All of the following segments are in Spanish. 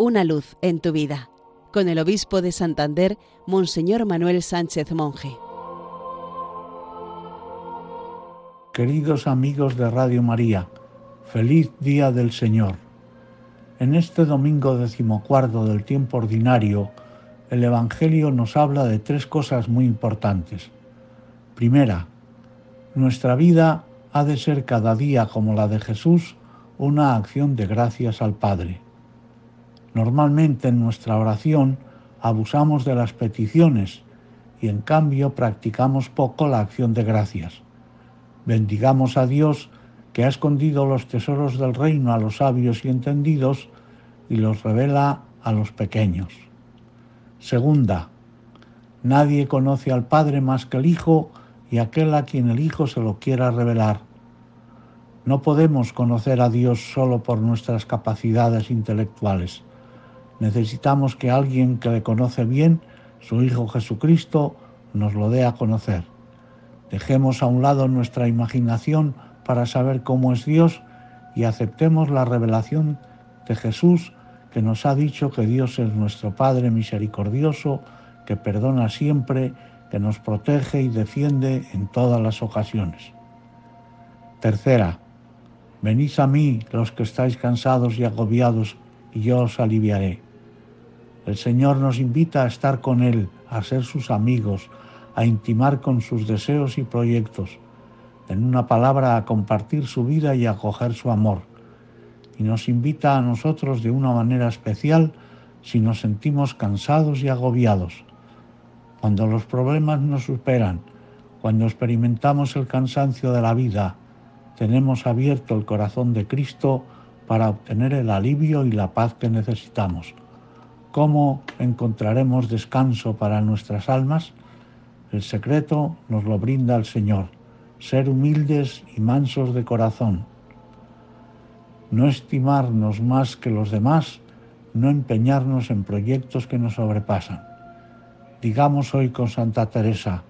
Una luz en tu vida, con el obispo de Santander, Monseñor Manuel Sánchez Monje. Queridos amigos de Radio María, feliz día del Señor. En este domingo decimocuarto del tiempo ordinario, el Evangelio nos habla de tres cosas muy importantes. Primera, nuestra vida ha de ser cada día como la de Jesús, una acción de gracias al Padre. Normalmente en nuestra oración abusamos de las peticiones y en cambio practicamos poco la acción de gracias. Bendigamos a Dios que ha escondido los tesoros del reino a los sabios y entendidos y los revela a los pequeños. Segunda, nadie conoce al Padre más que el Hijo y aquel a quien el Hijo se lo quiera revelar. No podemos conocer a Dios solo por nuestras capacidades intelectuales. Necesitamos que alguien que le conoce bien, su Hijo Jesucristo, nos lo dé a conocer. Dejemos a un lado nuestra imaginación para saber cómo es Dios y aceptemos la revelación de Jesús que nos ha dicho que Dios es nuestro Padre misericordioso, que perdona siempre, que nos protege y defiende en todas las ocasiones. Tercera, venid a mí los que estáis cansados y agobiados, y yo os aliviaré. El Señor nos invita a estar con Él, a ser sus amigos, a intimar con sus deseos y proyectos, en una palabra a compartir su vida y a acoger su amor y nos invita a nosotros de una manera especial si nos sentimos cansados y agobiados. Cuando los problemas nos superan, cuando experimentamos el cansancio de la vida, tenemos abierto el corazón de Cristo para obtener el alivio y la paz que necesitamos. ¿Cómo encontraremos descanso para nuestras almas? El secreto nos lo brinda el Señor, ser humildes y mansos de corazón no estimarnos más que los demás, no empeñarnos en proyectos que nos sobrepasan. Digamos hoy con Santa Teresa,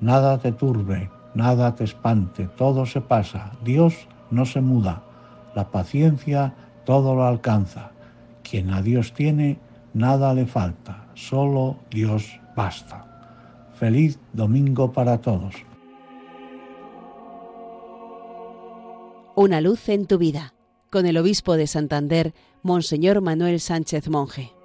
nada te turbe, nada te espante, todo se pasa, Dios no se muda, la paciencia todo lo alcanza. Quien a Dios tiene, nada le falta, solo Dios basta. Feliz domingo para todos. Una luz en tu vida con el obispo de Santander, Monseñor Manuel Sánchez Monje.